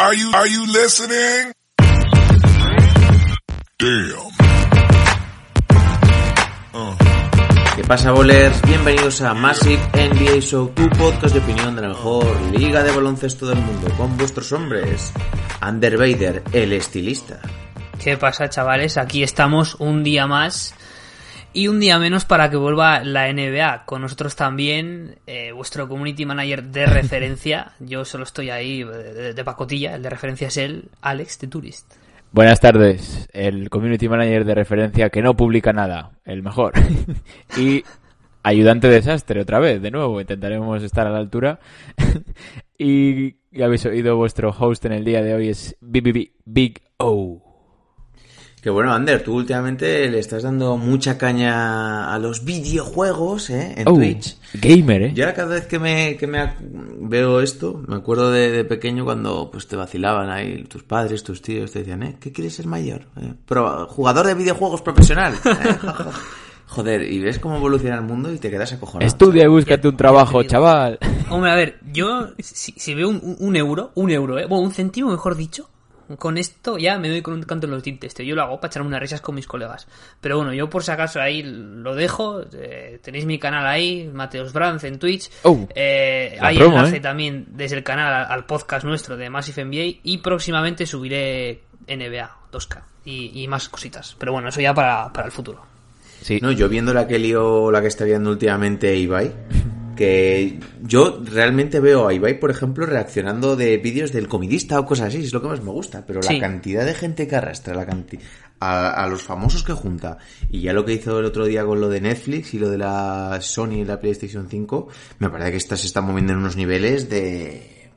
Are you, are you listening? Damn. Uh. ¿Qué pasa, bolers? Bienvenidos a Massive NBA Show, tu podcast de opinión de la mejor liga de baloncesto del mundo, con vuestros hombres. Ander Vader, el estilista. ¿Qué pasa, chavales? Aquí estamos un día más y un día menos para que vuelva la NBA. Con nosotros también eh, vuestro community manager de referencia. Yo solo estoy ahí de, de, pacotilla. El de referencia es él, Alex de Tourist. Buenas tardes. El community manager de referencia que no publica nada. El mejor. y ayudante desastre otra vez. De nuevo, intentaremos estar a la altura. y ya habéis oído vuestro host en el día de hoy es BBB Big O. Que bueno, Ander, tú últimamente le estás dando mucha caña a los videojuegos, ¿eh? En Oh, Twitch. Gamer, ¿eh? Yo ahora cada vez que me, que me veo esto, me acuerdo de, de pequeño cuando pues te vacilaban ahí tus padres, tus tíos, te decían, ¿eh? ¿Qué quieres ser mayor? Eh, Pro- jugador de videojuegos profesional. ¿eh? Joder, y ves cómo evoluciona el mundo y te quedas acojonado. Estudia y búscate un trabajo, chaval. Hombre, a ver, yo si, si veo un, un euro, un euro, ¿eh? Bueno, un céntimo, mejor dicho. Con esto ya me doy con un canto en los dientes. tío. Yo lo hago para echarme unas risas con mis colegas. Pero bueno, yo por si acaso ahí lo dejo. eh, tenéis mi canal ahí, Mateos Brands en Twitch. Oh, Eh, hay promo, enlace ¿eh? también desde el canal al, al podcast nuestro de Massive NBA. Y próximamente subiré NBA 2K y, y más cositas. Pero bueno, eso ya para, para el futuro. Sí. No, yo viendo la que lío, la que está viendo últimamente Ibai, que yo realmente veo a Ibai, por ejemplo, reaccionando de vídeos del comidista o cosas así, es lo que más me gusta, pero Sí. la cantidad de gente que arrastra, la canti a, a los famosos que junta, y ya lo que hizo el otro día con lo de Netflix y lo de la Sony y la PlayStation 5, me parece que esta se está moviendo en unos niveles de...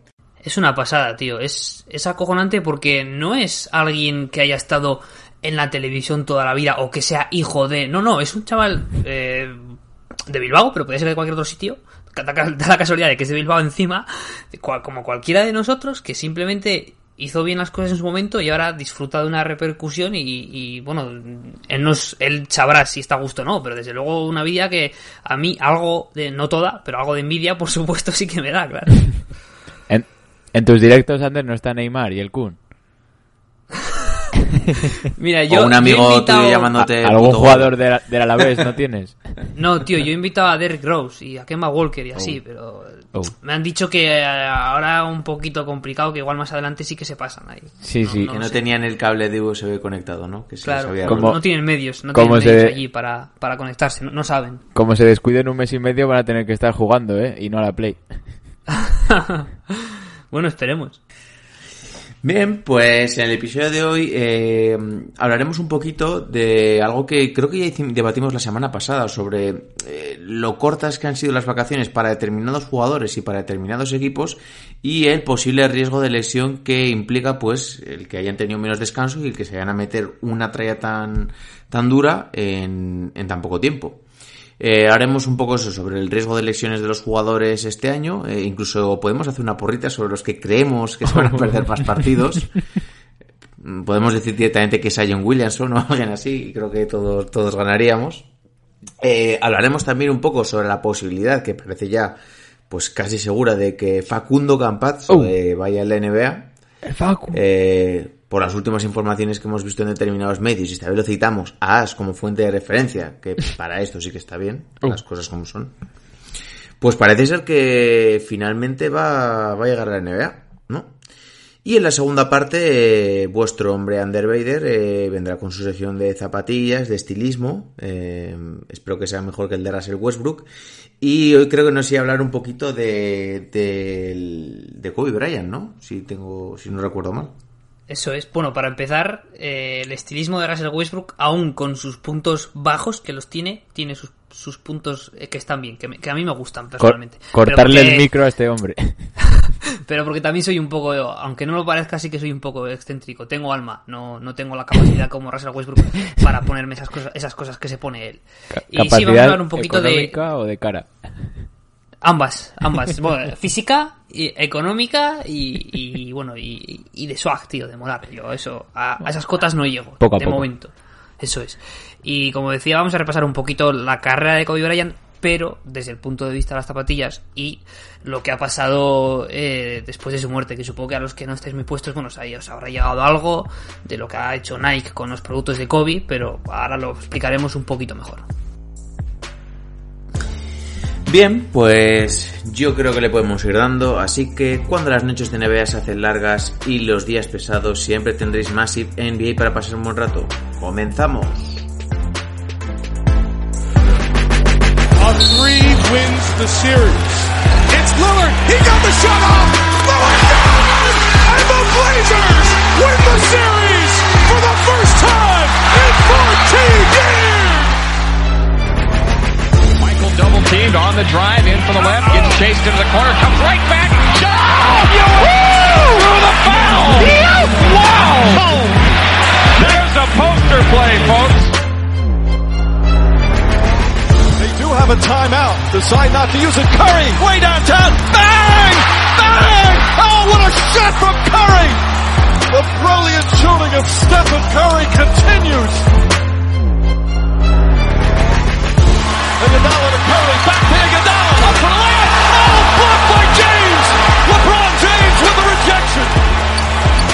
Es una pasada, tío. Es, es acojonante porque no es alguien que haya estado en la televisión toda la vida o que sea hijo de. No, no, es un chaval eh, de Bilbao, pero puede ser de cualquier otro sitio. Da la casualidad de que es de Bilbao encima, como cualquiera de nosotros, que simplemente hizo bien las cosas en su momento y ahora disfruta de una repercusión y, y, bueno, él, nos, él sabrá si está a gusto o no, pero desde luego una vida que a mí algo de, no toda, pero algo de envidia, por supuesto, sí que me da, claro. En, en tus directos, Ander, no está Neymar y el Kun. Mira, yo, o un yo amigo invitado- tuyo llamándote... ¿Algún puto jugador de la- del Alavés no tienes? No, tío, yo he invitado a Derrick Rose y a Kemba Walker y así, pero Oh. me han dicho que eh, ahora un poquito complicado, que igual más adelante sí que se pasan ahí. Sí, sí. Que no sé. tenían el cable de USB conectado, ¿no? Que Claro, había Como- no tienen medios, no como tienen medios se- allí para, para conectarse, no, no saben. Como se descuiden un mes y medio van a tener que estar jugando, ¿eh? Y no a la Play. bueno, esperemos. Bien, pues en el episodio de hoy eh, hablaremos un poquito de algo que creo que ya debatimos la semana pasada sobre eh, lo cortas que han sido las vacaciones para determinados jugadores y para determinados equipos y el posible riesgo de lesión que implica pues el que hayan tenido menos descanso y el que se vayan a meter una tralla tan, tan dura en, en tan poco tiempo. Eh, haremos un poco eso sobre el riesgo de lesiones de los jugadores este año. eh, incluso podemos hacer una porrita sobre los que creemos que se van a perder más partidos. Podemos decir directamente que es Zion Williamson o alguien así, y creo que todos, todos ganaríamos. Eh, hablaremos también un poco sobre la posibilidad, que parece ya pues casi segura, de que Facundo Campazzo Oh. vaya a la NBA. El Facu. Eh, por las últimas informaciones que hemos visto en determinados medios, y esta vez lo citamos a AS como fuente de referencia, que para esto sí que está bien, Oh. las cosas como son. Pues parece ser que finalmente va, va a llegar a la NBA, ¿no? Y en la segunda parte, eh, vuestro hombre Ander Vader eh, vendrá con su sección de zapatillas, de estilismo. eh, espero que sea mejor que el de Russell Westbrook. Y hoy creo que nos iba a hablar un poquito de, de, de Kobe Bryant, ¿no? Si, tengo, si no recuerdo mal. Eso es. Bueno, para empezar, eh, el estilismo de Russell Westbrook, aún con sus puntos bajos, que los tiene, tiene sus, sus puntos eh, que están bien, que, me- que a mí me gustan Cor- personalmente. cortarle porque- el micro a este hombre. pero porque también soy un poco, aunque no lo parezca, sí que soy un poco excéntrico. Tengo alma, no, no tengo la capacidad como Russell Westbrook para ponerme esas cosas, esas cosas que se pone él. Y sí, vamos a hablar un poquito de... o de cara? Ambas, ambas. Bueno, física, y económica y, bueno, y, de swag, tío, de molar. Yo eso, a, esas cotas no llego, poco de momento. Eso es. Y como decía, vamos a repasar un poquito la carrera de Kobe Bryant, pero desde el punto de vista de las zapatillas y lo que ha pasado eh, después de su muerte, que supongo que a los que no estéis muy puestos, bueno, os habrá llegado algo de lo que ha hecho Nike con los productos de Kobe, pero ahora lo explicaremos un poquito mejor. Bien, pues yo creo que le podemos ir dando, así que cuando las noches de NBA se hacen largas y los días pesados, siempre tendréis Massive NBA para pasar un buen rato. ¡Comenzamos! A three wins the series. It's Lillard. He got the shot off. Lillard And the Blazers win the series for the first time in 14 Teamed on the drive in from the left. Gets chased into the corner. Comes right back. Oh, through the foul. Wow. There's a poster play, folks. They do have a timeout. Decide not to use it. Curry, way downtown. Bang! Bang! Oh, what a shot from Curry! The brilliant shooting of Stephen Curry continues.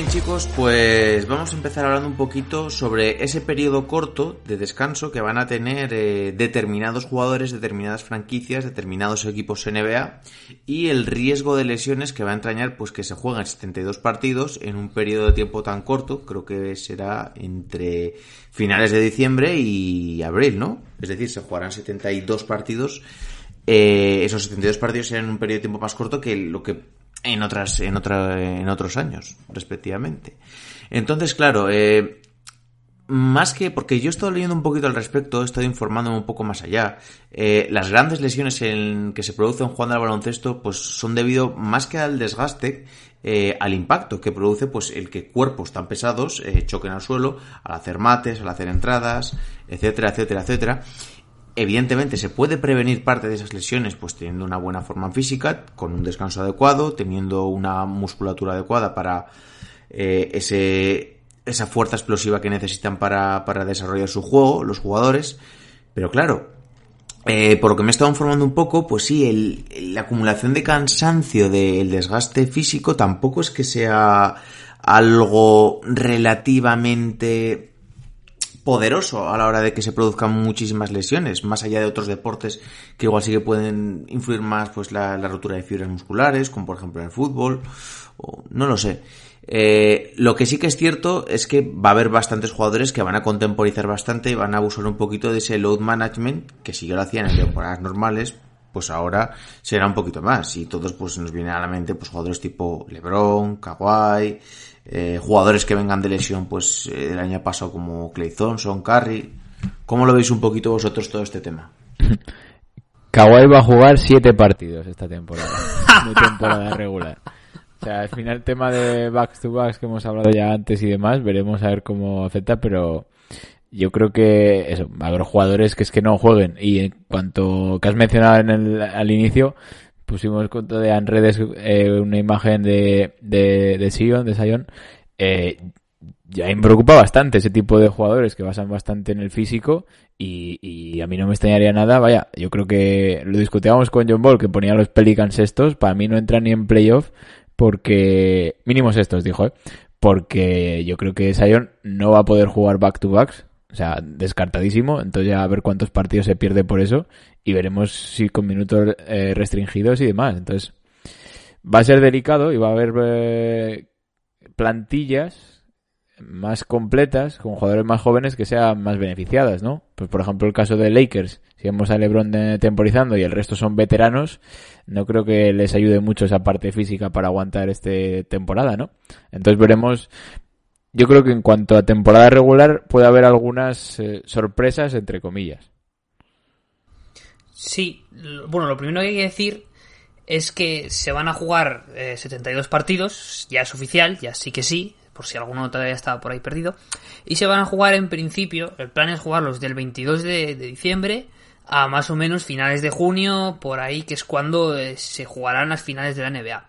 Bien chicos, pues vamos a empezar hablando un poquito sobre ese periodo corto de descanso que van a tener eh, determinados jugadores, determinadas franquicias, determinados equipos NBA y el riesgo de lesiones que va a entrañar pues que se juegan 72 partidos en un periodo de tiempo tan corto, creo que será entre finales de diciembre y abril, ¿no? Es decir, se jugarán 72 partidos eh, esos 72 partidos serán un periodo de tiempo más corto que lo que en otras en otra, en otros años respectivamente. Entonces claro eh, más que porque yo he estado leyendo un poquito al respecto he estado informándome un poco más allá eh, las grandes lesiones en que se producen jugando al baloncesto pues son debido más que al desgaste eh, al impacto que produce pues el que cuerpos tan pesados choquen al suelo al hacer mates al hacer entradas etcétera etcétera etcétera Evidentemente se puede prevenir parte de esas lesiones pues teniendo una buena forma física, con un descanso adecuado, teniendo una musculatura adecuada para eh, ese, esa fuerza explosiva que necesitan para, para, desarrollar su juego, los jugadores. Pero claro, eh, por lo que me he estado informando un poco, pues sí, el, la acumulación de cansancio del desgaste físico tampoco es que sea algo relativamente poderoso a la hora de que se produzcan muchísimas lesiones, más allá de otros deportes que igual sí que pueden influir más pues la, rotura de fibras musculares, como por ejemplo el fútbol, o no lo sé. Eh, lo que sí que es cierto es que va a haber bastantes jugadores que van a contemporizar bastante y van a abusar un poquito de ese load management que si ya lo hacían en temporadas normales, pues ahora será un poquito más. Y todos pues nos vienen a la mente pues jugadores tipo LeBron, Kawhi, eh, jugadores que vengan de lesión pues eh, el año pasado como Clay Thompson, Curry. ¿Cómo lo veis un poquito vosotros todo este tema? Kawhi va a jugar siete partidos esta temporada, de temporada regular. O sea, al final el tema de backs to backs que hemos hablado ya antes y demás, veremos a ver cómo afecta, pero yo creo que eso, va a haber jugadores que es que no jueguen. Y en cuanto que has mencionado en el, al inicio, pusimos en redes eh, una imagen de, de, de Sion, de Sion, eh, ya me preocupa bastante ese tipo de jugadores que basan bastante en el físico y, y, a mí no me extrañaría nada, vaya, yo creo que lo discutíamos con John Ball que ponía los Pelicans estos, para mí no entran ni en playoff porque, mínimos estos dijo, ¿eh? porque yo creo que Sion no va a poder jugar back to backs, o sea, descartadísimo, entonces ya a ver cuántos partidos se pierde por eso y veremos si con minutos eh, restringidos y demás. Entonces, va a ser delicado y va a haber eh, plantillas más completas, con jugadores más jóvenes que sean más beneficiadas, ¿no? Pues por ejemplo el caso de Lakers, si vemos a LeBron temporizando y el resto son veteranos, no creo que les ayude mucho esa parte física para aguantar este temporada, ¿no? Entonces veremos yo creo que en cuanto a temporada regular puede haber algunas eh, sorpresas entre comillas. Sí, bueno, lo primero que hay que decir es que se van a jugar eh, 72 partidos, ya es oficial, ya sí que sí, por si alguno todavía estaba por ahí perdido, y se van a jugar en principio, el plan es jugarlos del 22 de, de diciembre a más o menos finales de junio, por ahí que es cuando eh, se jugarán las finales de la NBA.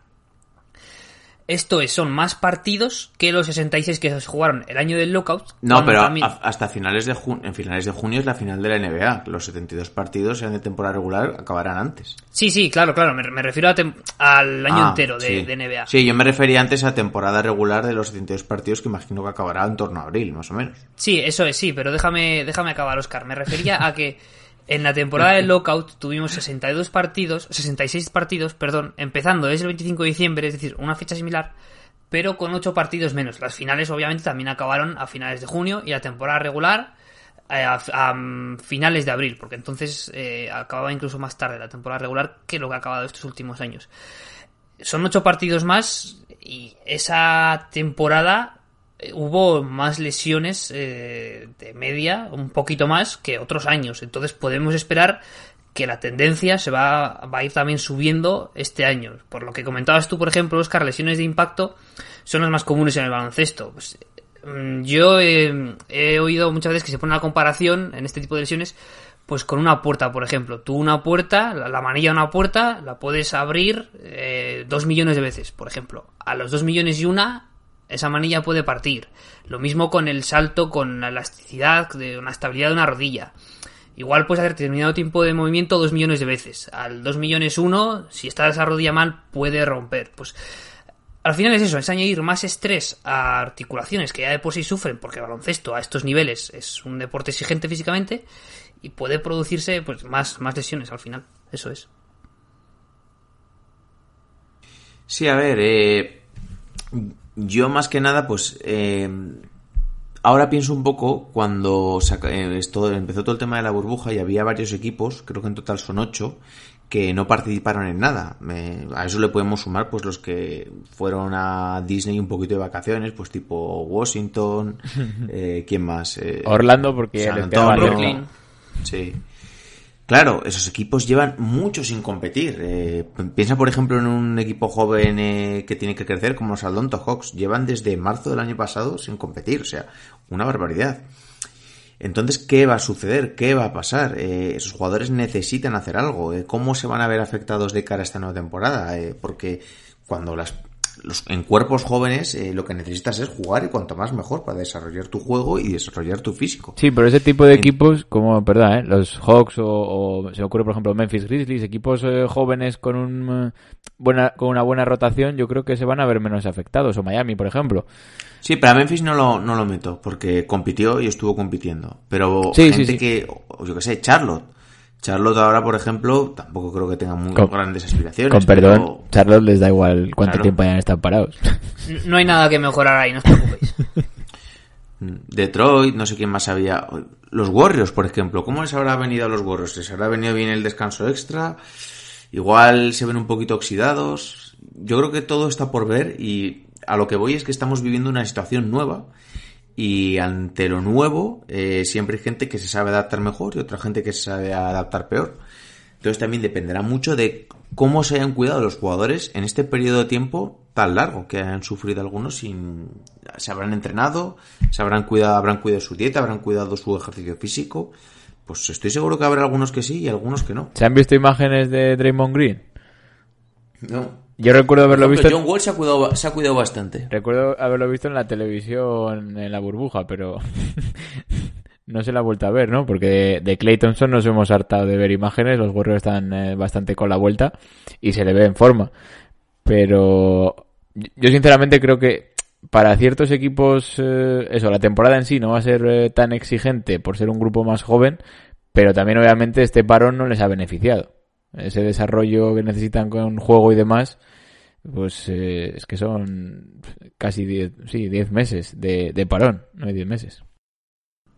Esto es, son más partidos que los 66 que se jugaron el año del lockout. No, pero también- a- hasta finales de junio, en finales de junio es la final de la NBA. Los 72 partidos, sean de temporada regular, acabarán antes. Sí, sí, claro, claro, me, me refiero a al año Ah, entero de, sí. de NBA. Sí, yo me refería antes a temporada regular de los 72 partidos que imagino que acabará en torno a abril, más o menos. Sí, eso es, sí, pero déjame, déjame acabar, Oscar. Me refería a que en la temporada del lockout tuvimos 62 partidos, 66 partidos, perdón, empezando desde el 25 de diciembre, es decir, una fecha similar, pero con 8 partidos menos. Las finales, obviamente, también acabaron a finales de junio y la temporada regular eh, a, a, finales de abril, porque entonces eh, acababa incluso más tarde la temporada regular que lo que ha acabado estos últimos años. Son ocho partidos más y esa temporada hubo más lesiones eh, de media, un poquito más que otros años. Entonces podemos esperar que la tendencia se va, va a ir también subiendo este año. Por lo que comentabas tú, por ejemplo, Oscar, lesiones de impacto son las más comunes en el baloncesto. Pues, mm, yo eh, he oído muchas veces que se pone una comparación en este tipo de lesiones pues con una puerta, por ejemplo. Tú una puerta, la, la manilla de una puerta, la puedes abrir eh, dos millones de veces, por ejemplo. A los dos millones y una, esa manilla puede partir. Lo mismo con el salto, con la elasticidad, de una estabilidad de una rodilla. Igual puedes hacer determinado tiempo de movimiento dos millones de veces. Al dos millones uno, si está esa rodilla mal, puede romper. Pues al final es eso, es añadir más estrés a articulaciones que ya de por sí sufren, porque baloncesto a estos niveles es un deporte exigente físicamente y puede producirse pues más, más lesiones al final. Eso es. Sí, a ver, eh, yo más que nada, pues eh, ahora pienso un poco cuando saca- eh, esto, empezó todo el tema de la burbuja y había varios equipos, creo que en total son ocho, que no participaron en nada. Me- a eso le podemos sumar pues los que fueron a Disney un poquito de vacaciones, pues tipo Washington, eh, ¿quién más? Eh, Orlando, porque San Antonio. Brooklyn. Sí. Claro, esos equipos llevan mucho sin competir. Eh, piensa, por ejemplo, en un equipo joven eh, que tiene que crecer como los Atlanta Hawks. Llevan desde marzo del año pasado sin competir. O sea, una barbaridad. Entonces, ¿qué va a suceder? ¿Qué va a pasar? Eh, esos jugadores necesitan hacer algo. ¿Cómo se van a ver afectados de cara a esta nueva temporada? Porque cuando las los, en cuerpos jóvenes eh, lo que necesitas es jugar y cuanto más mejor para desarrollar tu juego y desarrollar tu físico. Sí, pero ese tipo de equipos, como, perdón, ¿eh? los Hawks o, o se me ocurre, por ejemplo, Memphis Grizzlies, equipos eh, jóvenes con, un, eh, buena, con una buena rotación, yo creo que se van a ver menos afectados. O Miami, por ejemplo. Sí, pero a Memphis no lo, no lo meto, porque compitió y estuvo compitiendo. Pero Sí, gente sí, sí. que, yo que sé, Charlotte. Charlotte ahora, por ejemplo, tampoco creo que tenga muy Con- grandes aspiraciones. Con perdón, pero- Charlotte les da igual cuánto Claro. tiempo hayan estado parados. No hay nada que mejorar ahí, no os preocupéis. Detroit, no sé quién más había. Los Warriors, por ejemplo. ¿Cómo les habrá venido a los Warriors? ¿Les habrá venido bien el descanso extra? Igual se ven un poquito oxidados. Yo creo que todo está por ver y a lo que voy es que estamos viviendo una situación nueva y ante lo nuevo eh, siempre hay gente que se sabe adaptar mejor y otra gente que se sabe adaptar peor. Entonces también dependerá mucho de cómo se hayan cuidado los jugadores en este periodo de tiempo tan largo que han sufrido algunos sin se habrán entrenado, se habrán cuidado, habrán cuidado su dieta, habrán cuidado su ejercicio físico. Pues estoy seguro que habrá algunos que sí y algunos que no. ¿Se han visto imágenes de Draymond Green? No. Yo recuerdo haberlo ejemplo, visto... John Wall se ha cuidado, se ha cuidado bastante. Recuerdo haberlo visto en la televisión en la burbuja, pero no se la ha vuelto a ver, ¿no? Porque de, de Clay Thompson nos hemos hartado de ver imágenes, los Warriors están eh, bastante con la vuelta y se le ve en forma. Pero yo sinceramente creo que para ciertos equipos, eh, eso, la temporada en sí no va a ser eh, tan exigente por ser un grupo más joven, pero también obviamente este parón no les ha beneficiado. Ese desarrollo que necesitan con juego y demás pues eh, es que son casi 10 sí, diez meses de, de parón, no hay 10 meses.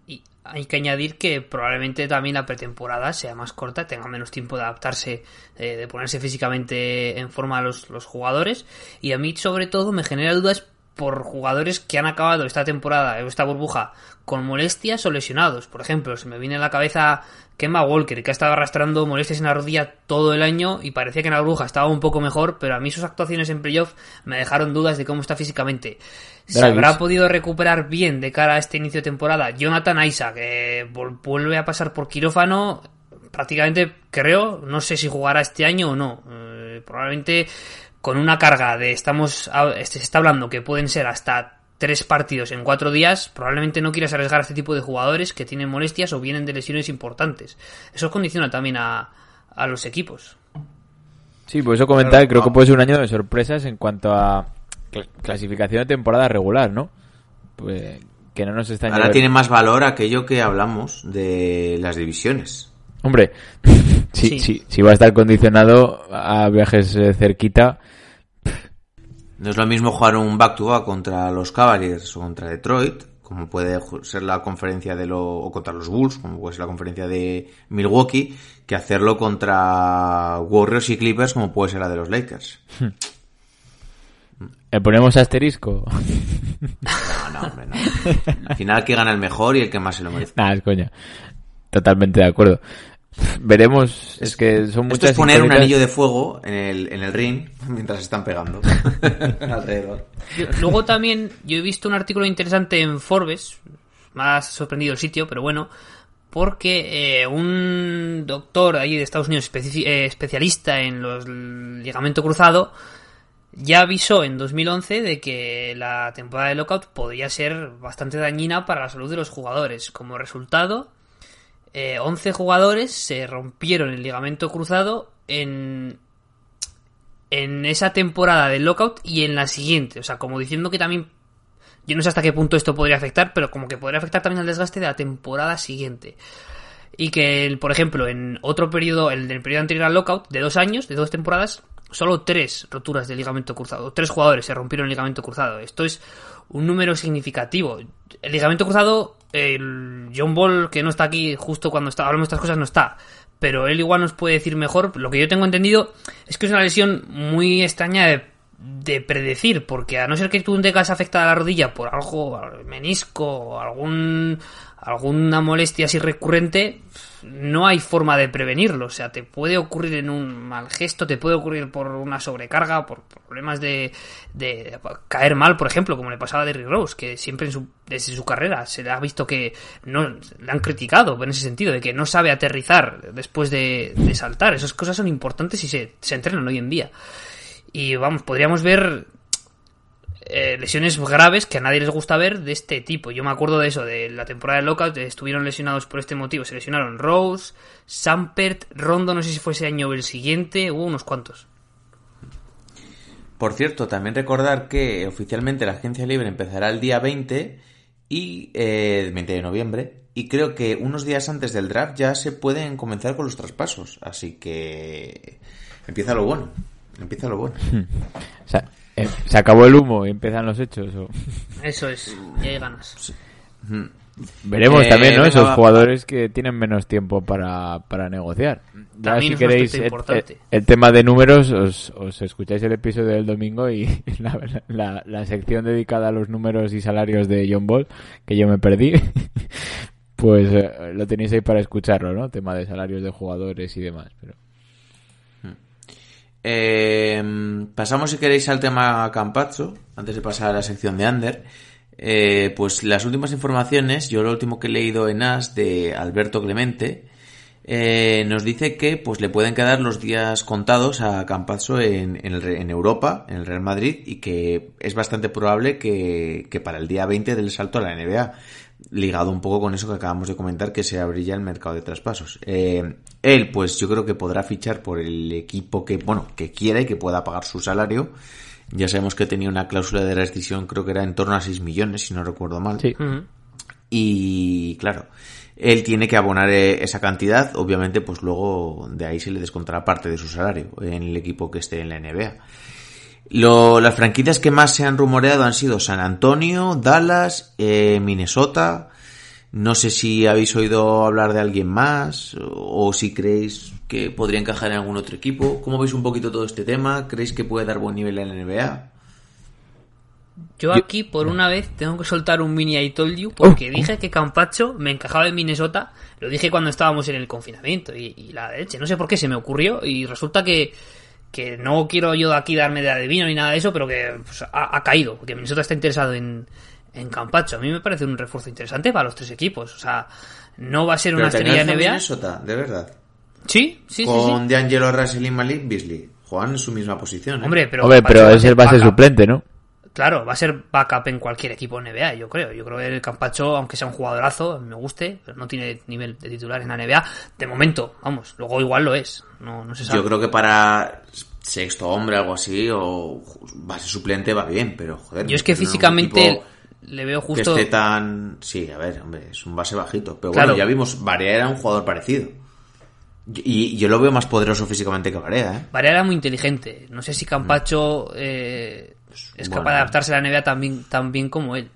Y hay que añadir que probablemente también la pretemporada sea más corta, tenga menos tiempo de adaptarse, eh, de ponerse físicamente en forma a los, los jugadores. Y a mí, sobre todo, me genera dudas por jugadores que han acabado esta temporada, esta burbuja, con molestias o lesionados. Por ejemplo, se me viene a la cabeza Kemba Walker, que ha estado arrastrando molestias en la rodilla todo el año y parecía que en la burbuja estaba un poco mejor, pero a mí sus actuaciones en playoff me dejaron dudas de cómo está físicamente. ¿Se habrá podido recuperar bien de cara a este inicio de temporada? Jonathan Isaac, que vuelve a pasar por quirófano, prácticamente creo, no sé si jugará este año o no. Eh, probablemente con una carga de estamos a- este, se está hablando que pueden ser hasta tres partidos en cuatro días, probablemente no quieras arriesgar a este tipo de jugadores que tienen molestias o vienen de lesiones importantes. Eso condiciona también a, a los equipos. Sí, por eso comentar, Claro, creo que puede ser un año de sorpresas en cuanto a cl- clasificación de temporada regular, ¿no? Pues que no nos están Ahora tiene más valor aquello que hablamos de las divisiones. Hombre, si, Sí. si, si va a estar condicionado a viajes eh, cerquita, No es lo mismo jugar un back-to-back contra los Cavaliers o contra Detroit, como puede ser la conferencia de lo, o contra los Bulls, como puede ser la conferencia de Milwaukee, que hacerlo contra Warriors y Clippers, como puede ser la de los Lakers. ¿le ponemos asterisco? No, no, hombre, no. Al final, que gana el mejor y el que más se lo merece. Nada, es coña. Totalmente de acuerdo. Veremos, es que son Esto muchas es poner un anillo de fuego en el, en el ring mientras se están pegando alrededor. Yo- Luego también yo he visto un artículo interesante en Forbes, me ha sorprendido el sitio, pero bueno, porque eh, un doctor ahí de Estados Unidos especi- eh, especialista en los ligamento cruzado ya avisó en 2011 de que la temporada de lockout podría ser bastante dañina para la salud de los jugadores. Como resultado, eh, 11 jugadores se rompieron el ligamento cruzado en en esa temporada del lockout y en la siguiente. O sea, como diciendo que también. Yo no sé hasta qué punto esto podría afectar, pero como que podría afectar también al desgaste de la temporada siguiente. Y que, por ejemplo, en otro periodo, el periodo anterior al lockout, de dos años, de dos temporadas, solo tres roturas de ligamento cruzado. Tres jugadores se rompieron el ligamento cruzado. Esto es un número significativo. El ligamento cruzado, el John Ball, que no está aquí justo cuando está, hablamos de estas cosas, no está. Pero él igual nos puede decir mejor. Lo que yo tengo entendido es que es una lesión muy extraña de, de predecir, porque a no ser que tú tengas afectada la rodilla por algo, menisco algún, alguna molestia así recurrente, no hay forma de prevenirlo. O sea, te puede ocurrir en un mal gesto, te puede ocurrir por una sobrecarga, por problemas de, de caer mal, por ejemplo, como le pasaba a Derrick Rose, que siempre en su, desde su carrera se le ha visto que no le han criticado en ese sentido, de que no sabe aterrizar después de, de saltar. Esas cosas son importantes y se, se entrenan hoy en día. Y vamos, podríamos ver eh, lesiones graves que a nadie les gusta ver de este tipo. Yo me acuerdo de eso, de la temporada de Lockout, estuvieron lesionados por este motivo. Se lesionaron Rose, Sampert, Rondo, no sé si fue ese año o el siguiente, hubo unos cuantos. Por cierto, también recordar que oficialmente la agencia libre empezará el día 20 y eh, 20 de noviembre y creo que unos días antes del draft ya se pueden comenzar con los traspasos, así que empieza lo bueno, empieza lo bueno. O sea, eh, se acabó el humo y empiezan los hechos. o- Eso es, y hay ganas. Mm. Veremos Eh, también, ¿no? venga, Esos va. jugadores que tienen menos tiempo para, para negociar. Ya También si queréis el, importante. el- el tema de números, os, os escucháis el episodio del domingo y la, la- la sección dedicada a los números y salarios de John Ball, que yo me perdí, pues eh, lo tenéis ahí para escucharlo, ¿no? Tema de salarios de jugadores y demás. Pero... Eh, pasamos, si queréis, al tema Campazzo, antes de pasar a la sección de Under. Eh, pues las últimas informaciones, yo lo último que he leído en AS de Alberto Clemente, eh, nos dice que pues le pueden quedar los días contados a Campazzo en, en, el en Europa, en el Real Madrid, y que es bastante probable que, que para el día 20 del salto a la NBA, ligado un poco con eso que acabamos de comentar, que se abriría el mercado de traspasos. Eh, él, pues yo creo que podrá fichar por el equipo que, bueno, que quiera y que pueda pagar su salario. Ya sabemos que tenía una cláusula de rescisión, creo que era en torno a 6 millones, si no recuerdo mal. Sí. Y claro, él tiene que abonar eh, esa cantidad, obviamente pues luego de ahí se le descontará parte de su salario en el equipo que esté en la NBA. Lo- las franquicias que más se han rumoreado han sido San Antonio, Dallas, eh, Minnesota. No sé si habéis oído hablar de alguien más o, o si creéis que podría encajar en algún otro equipo. ¿Cómo veis un poquito todo este tema? ¿Creéis que puede dar buen nivel en la NBA? Yo aquí, por una vez, tengo que soltar un mini I told you porque Oh, dije que Campacho me encajaba en Minnesota. Lo dije cuando estábamos en el confinamiento y, y la leche. No sé por qué se me ocurrió y resulta que, que no quiero yo aquí darme de adivino ni nada de eso, pero que pues, ha, ha caído. Porque Minnesota está interesado en, en Campacho. A mí me parece un refuerzo interesante para los tres equipos. O sea, no va a ser una estrella NBA. Minnesota, de verdad. Sí, sí, sí, sí. Con D'Angelo Russell y Malik Beasley. Juegan en su misma posición. ¿eh? Hombre, pero, Hombre, pero va a es ser el base suplente, ¿no? Claro, va a ser backup en cualquier equipo NBA, yo creo. Yo creo que el Campacho, aunque sea un jugadorazo, me guste, pero no tiene nivel de titular en la NBA. De momento, vamos, luego igual lo es. No, no se sabe. Yo creo que para sexto hombre, algo así, o base suplente va bien, pero joder. Yo es que físicamente le veo Que justo. esté tan. Sí, a ver, hombre, es un base bajito. Pero Claro. bueno, ya vimos, Barea era un jugador parecido. Y, yo lo veo más poderoso físicamente que Barea, ¿eh? Varea era muy inteligente. No sé si Campacho eh, es bueno. capaz de adaptarse a la NBA tan bien, tan bien como él.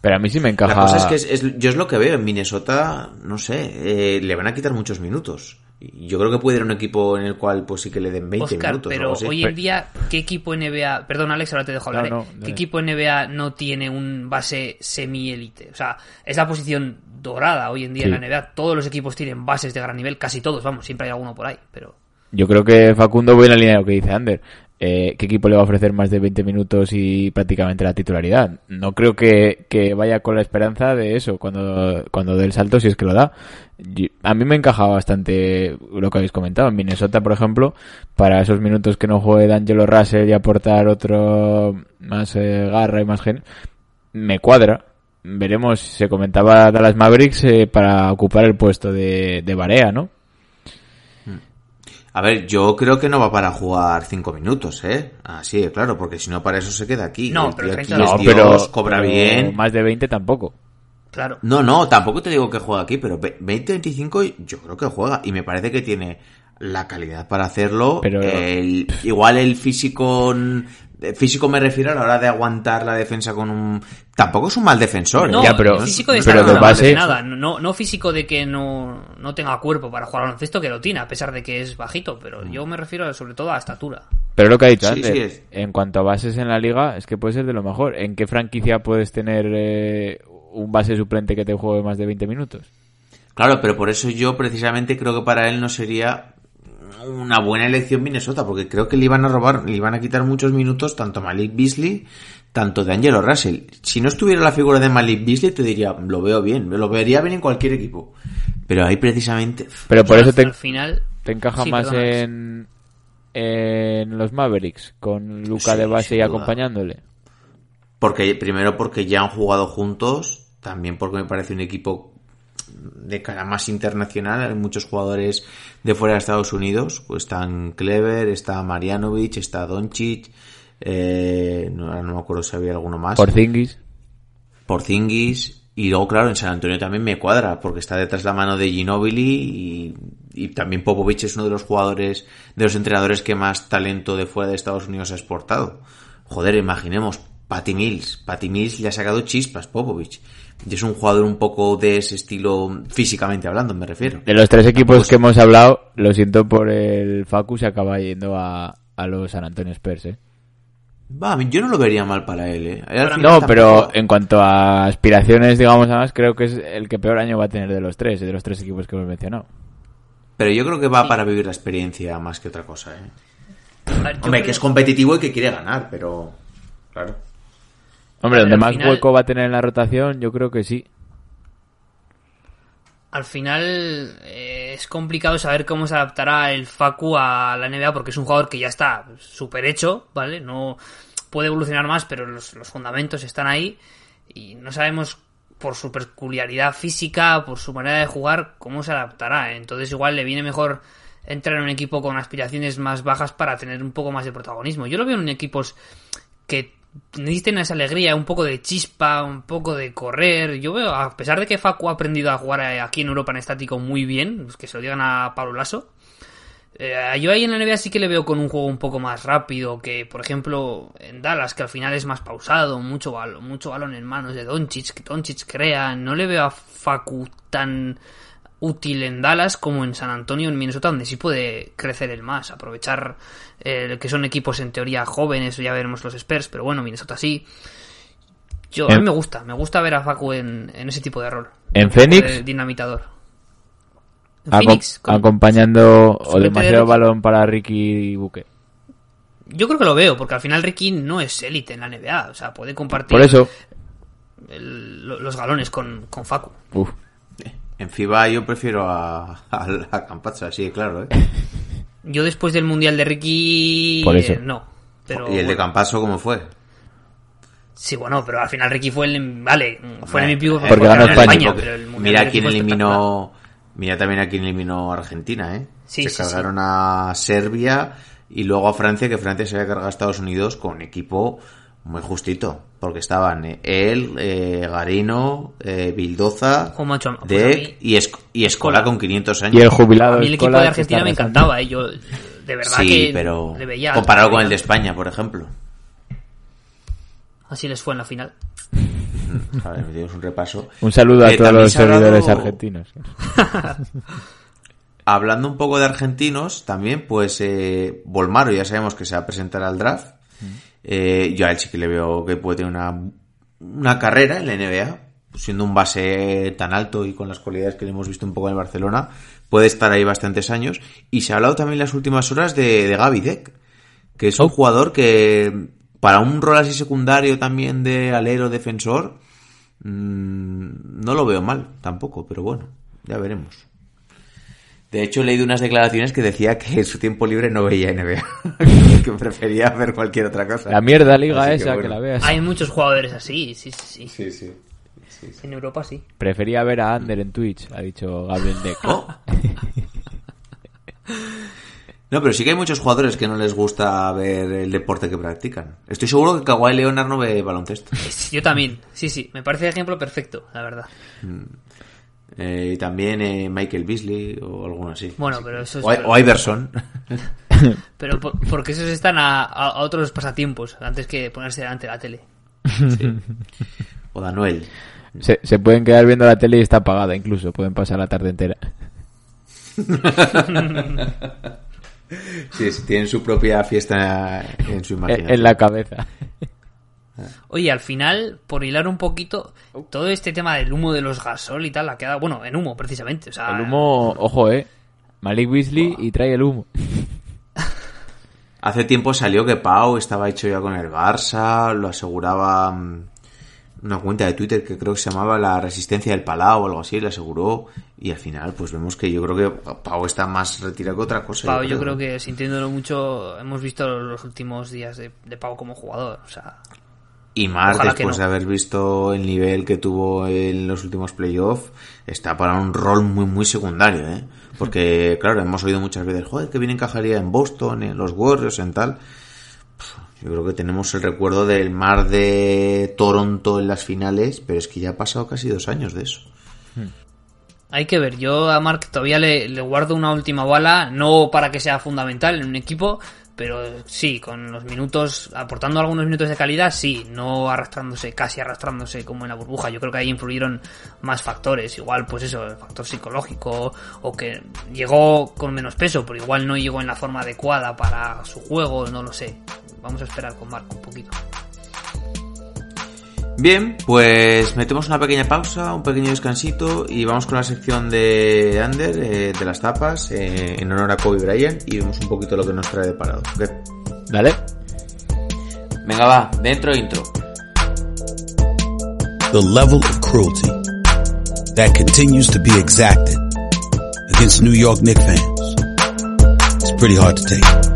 Pero a mí sí me encaja. La cosa es que es- es- yo es lo que veo en Minnesota, no sé, eh, le van a quitar muchos minutos. Y Yo creo que puede ir a un equipo en el cual pues sí que le den 20 Oscar, minutos. o pero algo así. hoy en día, ¿qué equipo NBA... Perdón, Alex, ahora te dejo hablar. No, no, ¿eh? ¿Qué equipo NBA no tiene un base semi-élite? O sea, es la posición dorada hoy en día Sí. en la NBA. Todos los equipos tienen bases de gran nivel, casi todos, vamos, siempre hay alguno por ahí, pero... Yo creo que Facundo voy en la línea de lo que dice Ander. Eh, ¿Qué equipo le va a ofrecer más de 20 minutos y prácticamente la titularidad? No creo que, que vaya con la esperanza de eso cuando, cuando dé el salto, si es que lo da. Yo- a mí me encaja bastante lo que habéis comentado. En Minnesota, por ejemplo, para esos minutos que no juegue D'Angelo Russell y aportar otro más eh, garra y más gen, me cuadra. Veremos, se comentaba Dallas Mavericks eh, para ocupar el puesto de, de Barea, ¿no? A ver, yo creo que no va para jugar 5 minutos, ¿eh? Así, de claro, porque si no para eso se queda aquí. No, El pero tío 30 aquí es no, Dios, cobra pero bien. Más de 20 tampoco. Claro. No, no, tampoco te digo que juega aquí, pero 20-25 yo creo que juega. Y me parece que tiene la calidad para hacerlo. Pero- El- igual el físico... eh, Físico me refiero a la hora de aguantar la defensa con un... Tampoco es un mal defensor. No, ¿eh? Ya, pero- físico de pero nada, base- de nada. No, no físico de que no, no tenga cuerpo para jugar al baloncesto, que lo tiene, a pesar de que es bajito, pero yo me refiero sobre todo a estatura. Pero lo que ha dicho Sí, antes, sí es. en cuanto a bases en la liga, es que puede ser de lo mejor. ¿En qué franquicia puedes tener eh, un base suplente que te juegue más de 20 minutos? Claro, pero por eso yo precisamente creo que para él no sería una buena elección Minnesota, porque creo que le iban a robar, le iban a quitar muchos minutos tanto a Malik Beasley, tanto de Angelo Russell. Si no estuviera la figura de Malik Beasley, te diría, lo veo bien, lo vería bien en cualquier equipo. Pero ahí precisamente... Pero por Al- eso te, al final te encaja Sí, más perdona, en, en los Mavericks, con Luca Sí, de base y duda. acompañándole. Porque, primero porque ya han jugado juntos, también porque me parece un equipo de cara más internacional, hay muchos jugadores de fuera de Estados Unidos, pues están Clever, está Marianovic, está Doncic, eh, no, me acuerdo si había alguno más, Porzingis. Porzingis, y luego claro, en San Antonio también me cuadra, porque está detrás la mano de Ginobili y, y también Popovich es uno de los jugadores, de los entrenadores que más talento de fuera de Estados Unidos ha exportado. Joder, imaginemos, Patty Mills, Patty Mills le ha sacado chispas, Popovich. Y es un jugador un poco de ese estilo, físicamente hablando, me refiero. De los tres equipos Tampoco que hemos hablado, lo siento por el Facu, se acaba yendo a, a los San Antonio Spurs, ¿eh? Va, yo no lo vería mal para él, eh. Él al final No, tampoco- pero en cuanto a aspiraciones, digamos, además, creo que es el que peor año va a tener de los tres, de los tres equipos que hemos mencionado. Pero yo creo que va para vivir la experiencia más que otra cosa, eh. Ver, Hombre, creo- que es competitivo y que quiere ganar, pero... Claro. Hombre, donde más final- hueco va a tener en la rotación, yo creo que sí. al final eh, es complicado saber cómo se adaptará el Facu a la NBA porque es un jugador que ya está súper hecho, ¿vale? No puede evolucionar más, pero los, los fundamentos están ahí y no sabemos por su peculiaridad física, por su manera de jugar, cómo se adaptará. Entonces igual le viene mejor entrar en un equipo con aspiraciones más bajas para tener un poco más de protagonismo. Yo lo veo en equipos que necesiten esa alegría, un poco de chispa, un poco de correr. Yo veo, a pesar de que Facu ha aprendido a jugar aquí en Europa en estático muy bien, pues que se lo digan a Pablo Lasso, Eh, yo ahí en la NBA sí que le veo con un juego un poco más rápido que, por ejemplo, en Dallas, que al final es más pausado, mucho balón, mucho balón en manos de Doncic, que Doncic crea. No le veo a Facu tan útil en Dallas como en San Antonio, en Minnesota, donde sí puede crecer el más, aprovechar eh, que son equipos en teoría jóvenes, ya veremos los Spurs, pero bueno, Minnesota sí. Yo, a mí me gusta, me gusta ver a Facu en, en ese tipo de rol. ¿En Phoenix? Dinamitador. En Phoenix, con- acompañando o de demasiado balón para Ricky Buque. Yo creo que lo veo, porque al final Ricky no es élite en la NBA. O sea, puede compartir Por eso, el- los galones con, con Facu. uf, En FIBA yo prefiero a, a, a Campazzo, sí, claro, ¿eh? Yo después del Mundial de Ricky... Por eso. eh, no. Pero, ¿Y el de bueno, Campazo cómo fue? Sí, bueno, pero al final Ricky fue el... Vale, fue el MVP Porque ganó en España. pero el Mundial Mira de Ricky quién eliminó. Mira también a quién eliminó a Argentina, ¿eh? Sí, se sí, cargaron a Serbia y luego a Francia, que Francia se había cargado a Estados Unidos con un equipo muy justito. Porque estaban eh, él, eh, Garino, eh, Bildoza, pues Deck y, Esc- y Escola con 500 años. y el jubilado A mí el equipo de Argentina me encantaba, ¿eh? Yo, de verdad sí, que pero le veía... comparado con el de España, por ejemplo. Así les fue en la final. A ver, un repaso. Un saludo a Eh, todos los se ha hablado- seguidores argentinos. Hablando un poco de argentinos, también, pues, eh, Volmaro ya sabemos que se va a presentar al draft. Eh, yo a él sí que le veo que puede tener una, una carrera en la NBA, siendo un base tan alto y con las cualidades que le hemos visto un poco en el Barcelona, puede estar ahí bastantes años. Y se ha hablado también en las últimas horas de, de Gaby Deck, que es un Oh. jugador que, para un rol así secundario también de alero defensor, mm, no lo veo mal tampoco, pero bueno, ya veremos. De hecho, he leído unas declaraciones que decía que en su tiempo libre no veía NBA, que prefería ver cualquier otra cosa. La mierda liga Así esa, que, bueno. la veas. Hay muchos jugadores así, sí, sí, sí. Sí, sí. sí, sí. En Europa sí. Prefería ver a Ander en Twitch, ha dicho Gabriel Deck. No, pero sí que hay muchos jugadores que no les gusta ver el deporte que practican. Estoy seguro que Kawhi Leonard no ve baloncesto. Es- Yo también, sí, sí. Me parece el ejemplo perfecto, la verdad. Eh, y también eh, Michael Beasley o alguno así. Bueno, pero eso es... O, o Iverson. Pero por- porque esos están a, otros pasatiempos antes que ponerse delante de la tele. o Danuel. Se, se pueden quedar viendo la tele y está apagada incluso, pueden pasar la tarde entera. Sí, tienen su propia fiesta en su En, imaginación. en la cabeza. Oye, al final, por hilar un poquito, todo este tema del humo de los gasol y tal ha quedado, bueno, en humo precisamente. O sea, El humo, ojo, eh. Malik Beasley y trae el humo. Hace tiempo salió que Pau estaba hecho ya con el Barça, lo aseguraba mm, una cuenta de Twitter que creo que se llamaba La Resistencia del Palau o algo así, lo aseguró. Y al final, pues vemos que yo creo que Pau está más retirado que otra cosa. Pau, yo creo que sintiéndolo mucho, hemos visto los últimos días de, de Pau como jugador. O sea, Y más Ojalá después no. de haber visto el nivel que tuvo en los últimos playoffs, está para un rol muy, muy secundario, ¿eh? Porque, claro, hemos oído muchas veces, joder, que bien encajaría en Boston, en los Warriors, en tal. Yo creo que tenemos el recuerdo del mar de Toronto en las finales, pero es que ya ha pasado casi dos años de eso. hay que ver. Yo a Mark todavía le, le guardo una última bala, no para que sea fundamental en un equipo, pero sí, con los minutos, aportando algunos minutos de calidad, sí, no arrastrándose, casi arrastrándose como en la burbuja. Yo creo que ahí influyeron más factores, igual pues eso, el factor psicológico, o que llegó con menos peso, pero igual no llegó en la forma adecuada para su juego, no lo sé. Vamos a esperar con Mark un poquito. Bien, pues metemos una pequeña pausa, un pequeño descansito y vamos con la sección de Under, eh, de las tapas, eh, en honor a Kobe Bryant y vemos un poquito lo que nos trae de parado. ¿ok? Dale. Venga, va, dentro intro. The level of cruelty that continues to be exacted against New York Knicks fans is pretty hard to take.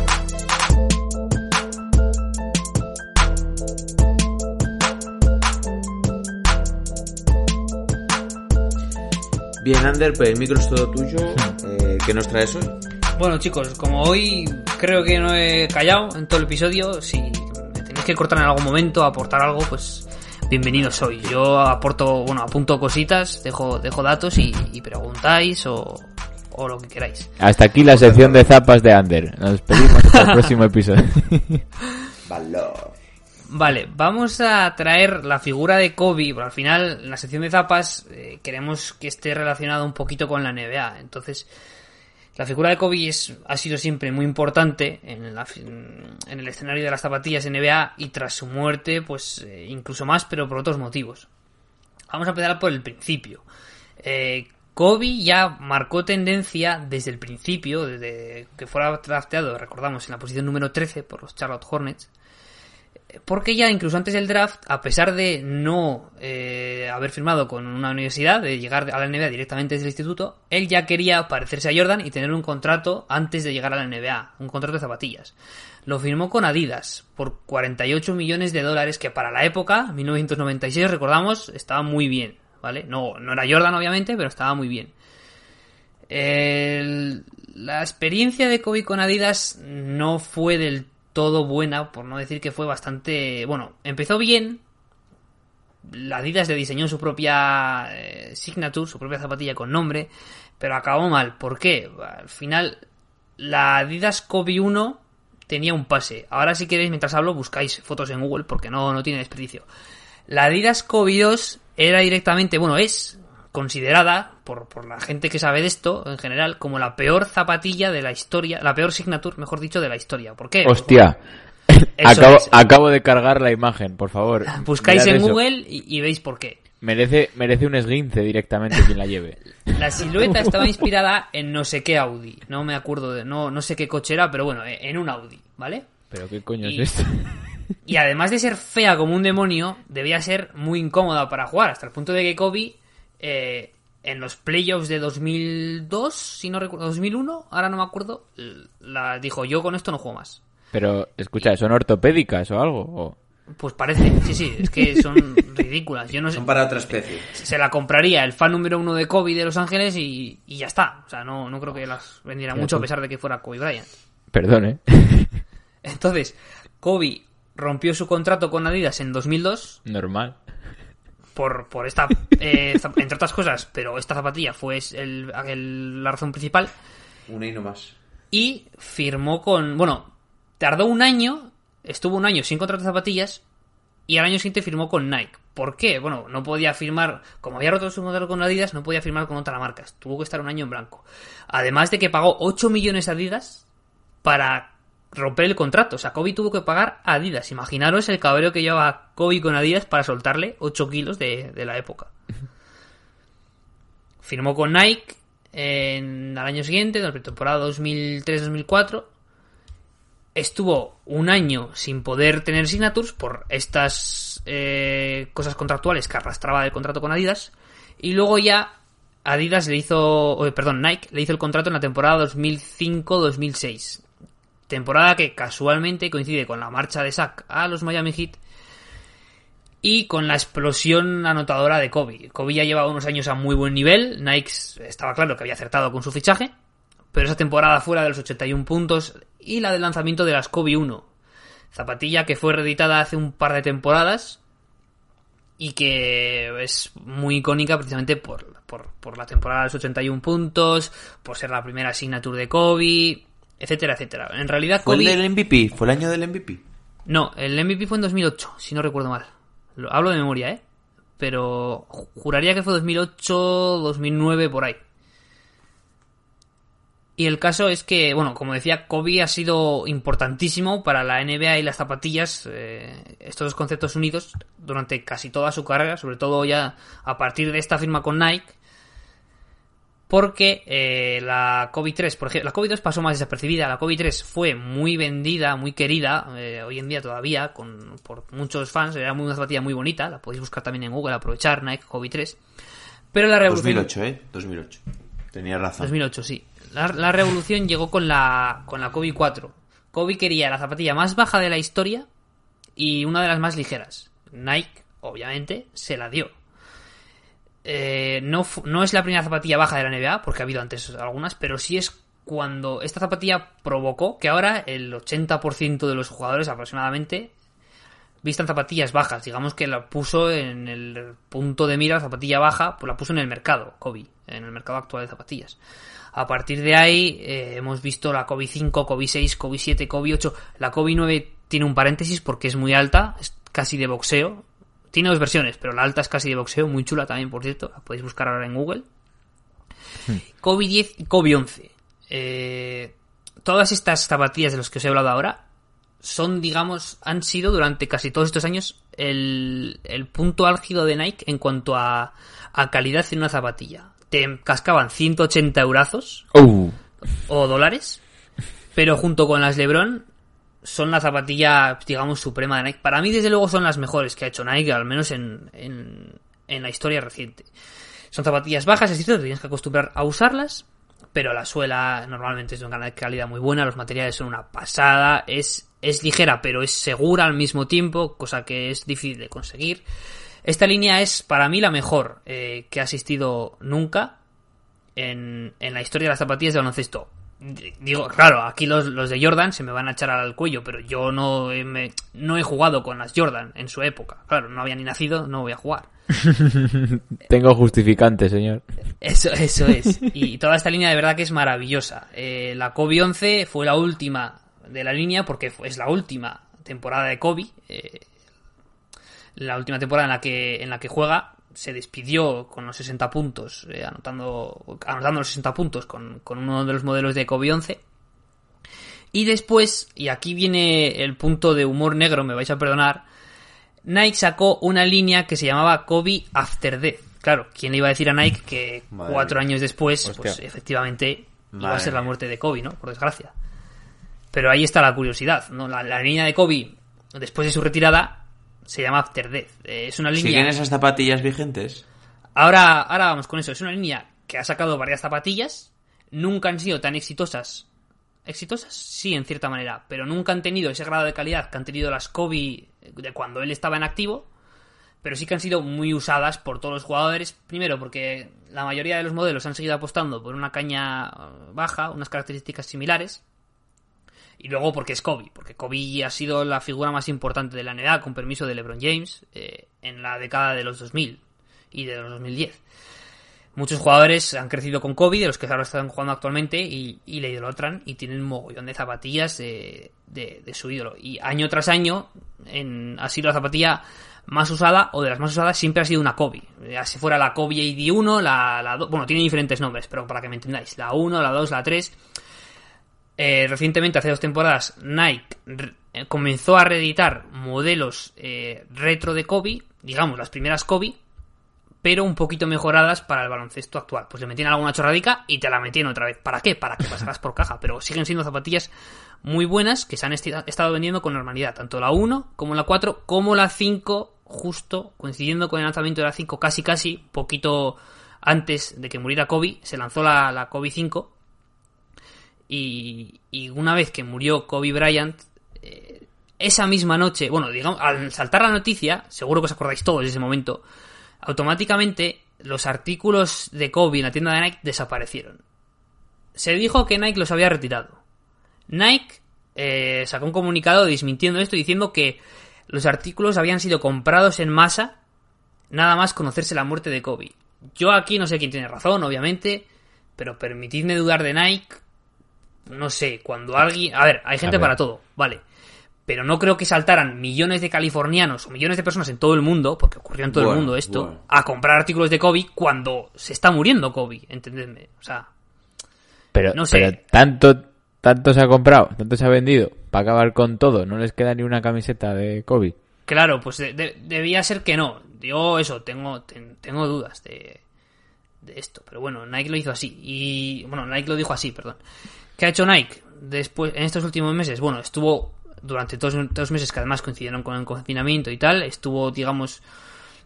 Bien, Ander, pues el micro es todo tuyo. Eh, ¿Qué nos traes hoy? Bueno, chicos, como hoy creo que no he callado en todo el episodio, si me tenéis que cortar en algún momento, aportar algo, pues bienvenidos hoy. Yo aporto, bueno, apunto cositas, dejo, dejo datos y, y preguntáis o, o lo que queráis. Hasta aquí la sección de zapas de Ander. Nos despedimos hasta el próximo episodio. Valor. Vale, vamos a traer la figura de Kobe, pero al final en la sección de zapas eh, queremos que esté relacionado un poquito con la NBA. Entonces, la figura de Kobe es, ha sido siempre muy importante en, la en el escenario de las zapatillas NBA y tras su muerte, pues eh, incluso más, pero por otros motivos. Vamos a empezar por el principio. Eh, Kobe ya marcó tendencia desde el principio, desde que fuera drafteado, recordamos, en la posición número 13 por los Charlotte Hornets. Porque ya incluso antes del draft, a pesar de no eh, haber firmado con una universidad, de llegar a la NBA directamente desde el instituto, él ya quería parecerse a Jordan y tener un contrato antes de llegar a la NBA, un contrato de zapatillas. Lo firmó con Adidas por 48 millones de dólares, que para la época, 1996, recordamos, estaba muy bien, ¿vale? No, no era Jordan, obviamente, pero estaba muy bien. La experiencia de Kobe con Adidas no fue del todo buena, por no decir que fue bastante... Bueno, empezó bien. La Adidas le diseñó su propia eh, signature, su propia zapatilla con nombre, pero acabó mal. ¿Por qué? Al final, la Adidas Kobe 1 tenía un pase. Ahora si queréis, mientras hablo, buscáis fotos en Google porque no, no tiene desperdicio. La Adidas Kobe 2 era directamente, bueno, es considerada por, por la gente que sabe de esto en general como la peor zapatilla de la historia, la peor signature, mejor dicho, de la historia. ¿Por qué? Hostia. Acabo, de cargar la imagen, por favor. Buscáis en eso. Google y, y veis por qué. Merece, merece un esguince directamente quien la lleve. La silueta estaba inspirada en no sé qué Audi. No me acuerdo de. No, no sé qué coche era, pero bueno, en un Audi, ¿vale? Pero qué coño Y- es esto. Y además de ser fea como un demonio, debía ser muy incómoda para jugar, hasta el punto de que Kobe, eh, en los playoffs de 2002, si no recuerdo, 2001, ahora no me acuerdo, la dijo, yo con esto no juego más. Pero, escucha, ¿son ortopédicas o algo? O- Pues parece, sí, sí, es que son ridículas. Yo no sé, Son para otra especie. se la compraría el fan número uno de Kobe de Los Ángeles y, y ya está. O sea, no, no creo que las vendiera mucho a pesar de que fuera Kobe Bryant. Perdón, ¿eh? Entonces, Kobe rompió su contrato con Adidas en 2002 Normal. Por, por esta, eh, entre otras cosas, pero esta zapatilla fue el- el- la razón principal. Una y no más. Y firmó con. Bueno, tardó un año, estuvo un año sin contrato de zapatillas. Y al año siguiente firmó con Nike. ¿Por qué? Bueno, no podía firmar. Como había roto su contrato con Adidas, no podía firmar con otra marca. Tuvo que estar un año en blanco. Además de que pagó 8 millones a Adidas para romper el contrato. O sea, Kobe tuvo que pagar a Adidas. Imaginaros el cabreo que llevaba Kobe con Adidas para soltarle 8 kilos de, de la época. Firmó con Nike en, al año siguiente, en la temporada 2003-2004. Estuvo un año sin poder tener signatures por estas eh, cosas contractuales que arrastraba del contrato con Adidas. Y luego ya Adidas le hizo, perdón, Nike le hizo el contrato en la temporada 2005-2006. Temporada que casualmente coincide con la marcha de Sack a los Miami Heat y con la explosión anotadora de Kobe. Kobe ya llevaba unos años a muy buen nivel. Nike estaba claro que había acertado con su fichaje, pero esa temporada fuera de los 81 puntos y la del lanzamiento de las Kobe 1. Zapatilla que fue reeditada hace un par de temporadas y que es muy icónica precisamente por, por, la temporada de los 81 puntos, por ser la primera signature de Kobe, etcétera, etcétera. En realidad ¿Fue el Kobe... del MVP? ¿Fue el año del MVP? No, el MVP fue en 2008, si no recuerdo mal. Lo, hablo de memoria, ¿eh? Pero ju- juraría que fue 2008, 2009, por ahí. Y el caso es que, bueno, como decía, Kobe ha sido importantísimo para la NBA y las zapatillas, eh, estos dos conceptos unidos, durante casi toda su carrera, sobre todo ya a partir de esta firma con Nike, porque eh, la Kobe 3, por ejemplo, la Kobe 2 pasó más desapercibida, la Kobe 3 fue muy vendida, muy querida, eh, hoy en día todavía, con, por muchos fans, era muy, una zapatilla muy bonita, la podéis buscar también en Google, aprovechar Nike Kobe 3. Pero la revolución... 2008, ¿eh? 2008. Tenías razón. 2008, sí. La, la revolución llegó con la, con la Kobe 4. Kobe quería la zapatilla más baja de la historia y una de las más ligeras. Nike, obviamente, se la dio. Eh, no, no es la primera zapatilla baja de la NBA, porque ha habido antes algunas, pero sí es cuando esta zapatilla provocó que ahora el 80% de los jugadores aproximadamente vistan zapatillas bajas. Digamos que la puso en el punto de mira, la zapatilla baja, pues la puso en el mercado, Kobe, en el mercado actual de zapatillas. A partir de ahí eh, hemos visto la Kobe 5, Kobe 6, Kobe 7, Kobe 8. La Kobe 9 tiene un paréntesis porque es muy alta, es casi de boxeo. Tiene dos versiones, pero la alta es casi de boxeo, muy chula también, por cierto. La podéis buscar ahora en Google. Kobe 10 y Kobe 11. Eh, todas estas zapatillas de las que os he hablado ahora son, digamos, han sido durante casi todos estos años el, el punto álgido de Nike en cuanto a, a calidad en una zapatilla. Te cascaban 180 eurazos Uh, o dólares, pero junto con las LeBron son la zapatilla, digamos, suprema de Nike. Para mí, desde luego, son las mejores que ha hecho Nike, al menos en, en, en la historia reciente. Son zapatillas bajas, es cierto, te tienes que acostumbrar a usarlas, pero la suela normalmente es de una calidad muy buena, los materiales son una pasada, es, es ligera, pero es segura al mismo tiempo, cosa que es difícil de conseguir. Esta línea es para mí la mejor eh, que ha asistido nunca en, en la historia de las zapatillas de baloncesto. Digo, claro, aquí los, los de Jordan se me van a echar al cuello, pero yo no he, me- no he jugado con las Jordan en su época. Claro, no había ni nacido, no voy a jugar. tengo justificante, señor. Eso, eso es. Y toda esta línea de verdad que es maravillosa. Eh, la Kobe 11 fue la última de la línea porque es la última temporada de Kobe. eh, la última temporada en la que, en la que juega se despidió con los 60 puntos, eh, anotando, anotando los 60 puntos con, con uno de los modelos de Kobe 11. Y después, y aquí viene el punto de humor negro, me vais a perdonar, Nike sacó una línea que se llamaba Kobe After Death. Claro, ¿quién le iba a decir a Nike que Madre cuatro mía. años después, Hostia. pues efectivamente iba a ser la muerte de Kobe, ¿no? Por desgracia. Pero ahí está la curiosidad, ¿no? La, la línea de Kobe, después de su retirada, se llama After Death. Eh, es una línea... ¿Siguen esas zapatillas vigentes? Ahora, ahora vamos con eso. Es una línea que ha sacado varias zapatillas. Nunca han sido tan exitosas. ¿Exitosas? Sí, en cierta manera. Pero nunca han tenido ese grado de calidad que han tenido las Kobe de cuando él estaba en activo. Pero sí que han sido muy usadas por todos los jugadores. Primero, porque la mayoría de los modelos han seguido apostando por una caña eh, baja, unas características similares. Y luego porque es Kobe, porque Kobe ha sido la figura más importante de la NBA, con permiso de LeBron James, eh, en la década de los 2000 y de los 2010. Muchos jugadores han crecido con Kobe, de los que ahora están jugando actualmente, y, y le idolatran y tienen un mogollón de zapatillas de, de- de su ídolo. Y año tras año en, ha sido la zapatilla más usada, o de las más usadas, siempre ha sido una Kobe. Ya si fuera la Kobe AD1, la, la do- bueno, tiene diferentes nombres, pero para que me entendáis, la 1, la 2, la 3. Eh, recientemente, hace dos temporadas, Nike eh, comenzó a reeditar modelos eh, retro de Kobe, digamos, las primeras Kobe, pero un poquito mejoradas para el baloncesto actual. Pues le metían alguna chorradica y te la metían otra vez. ¿Para qué? Para que pasaras por caja. Pero siguen siendo zapatillas muy buenas que se han estado vendiendo con normalidad. Tanto la 1 como la 4 como la 5, justo coincidiendo con el lanzamiento de la 5, casi casi, poquito antes de que muriera Kobe, se lanzó la, la Kobe 5. Y, y una vez que murió Kobe Bryant, eh, esa misma noche, bueno, digamos, al saltar la noticia, seguro que os acordáis todos de ese momento, automáticamente los artículos de Kobe en la tienda de Nike desaparecieron. Se dijo que Nike los había retirado. Nike eh, sacó un comunicado desmintiendo esto diciendo que los artículos habían sido comprados en masa nada más conocerse la muerte de Kobe. Yo aquí no sé quién tiene razón, obviamente, pero permitidme dudar de Nike. No sé, cuando alguien... A ver, hay gente ver. para todo, vale. Pero no creo que saltaran millones de californianos o millones de personas en todo el mundo, porque ocurrió en todo el mundo esto, bueno. a comprar artículos de Kobe cuando se está muriendo Kobe, entendedme. O sea, Pero, No sé. pero tanto, tanto se ha comprado, tanto se ha vendido, para acabar con todo, no les queda ni una camiseta de Kobe. Claro, pues de- de- debía ser que no. Yo eso, tengo, ten- tengo dudas de, de esto. Pero bueno, Nike lo hizo así. Y bueno, Nike lo dijo así, perdón. ¿Qué ha hecho Nike después en estos últimos meses? Bueno, estuvo durante dos, dos meses que además coincidieron con el confinamiento y tal. Estuvo, digamos,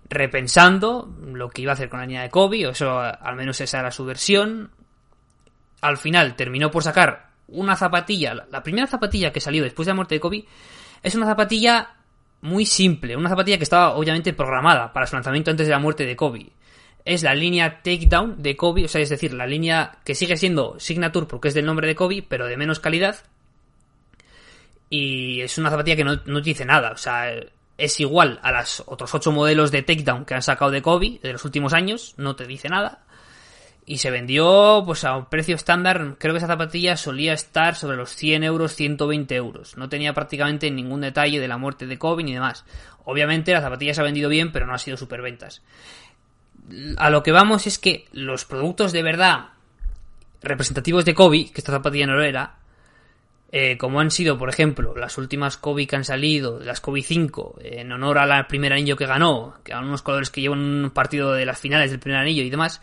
repensando lo que iba a hacer con la línea de Kobe. O eso, al menos esa era su versión. Al final terminó por sacar una zapatilla. la- La primera zapatilla que salió después de la muerte de Kobe es una zapatilla muy simple, una zapatilla que estaba obviamente programada para su lanzamiento antes de la muerte de Kobe. Es la línea Takedown de Kobe, o sea, es decir, la línea que sigue siendo Signature porque es del nombre de Kobe, pero de menos calidad. Y es una zapatilla que no, no te dice nada, o sea, es igual a los otros ocho modelos de Takedown que han sacado de Kobe de los últimos años, no te dice nada. Y se vendió pues a un precio estándar, creo que esa zapatilla solía estar sobre los 100 euros, 120 euros. No tenía prácticamente ningún detalle de la muerte de Kobe ni demás. Obviamente la zapatilla se ha vendido bien, pero no ha sido superventas. A lo que vamos es que los productos de verdad representativos de Kobe, que esta zapatilla no lo era, eh, como han sido, por ejemplo, las últimas Kobe que han salido, las Kobe 5, en honor al primer anillo que ganó, que eran unos colores que llevan un partido de las finales del primer anillo y demás,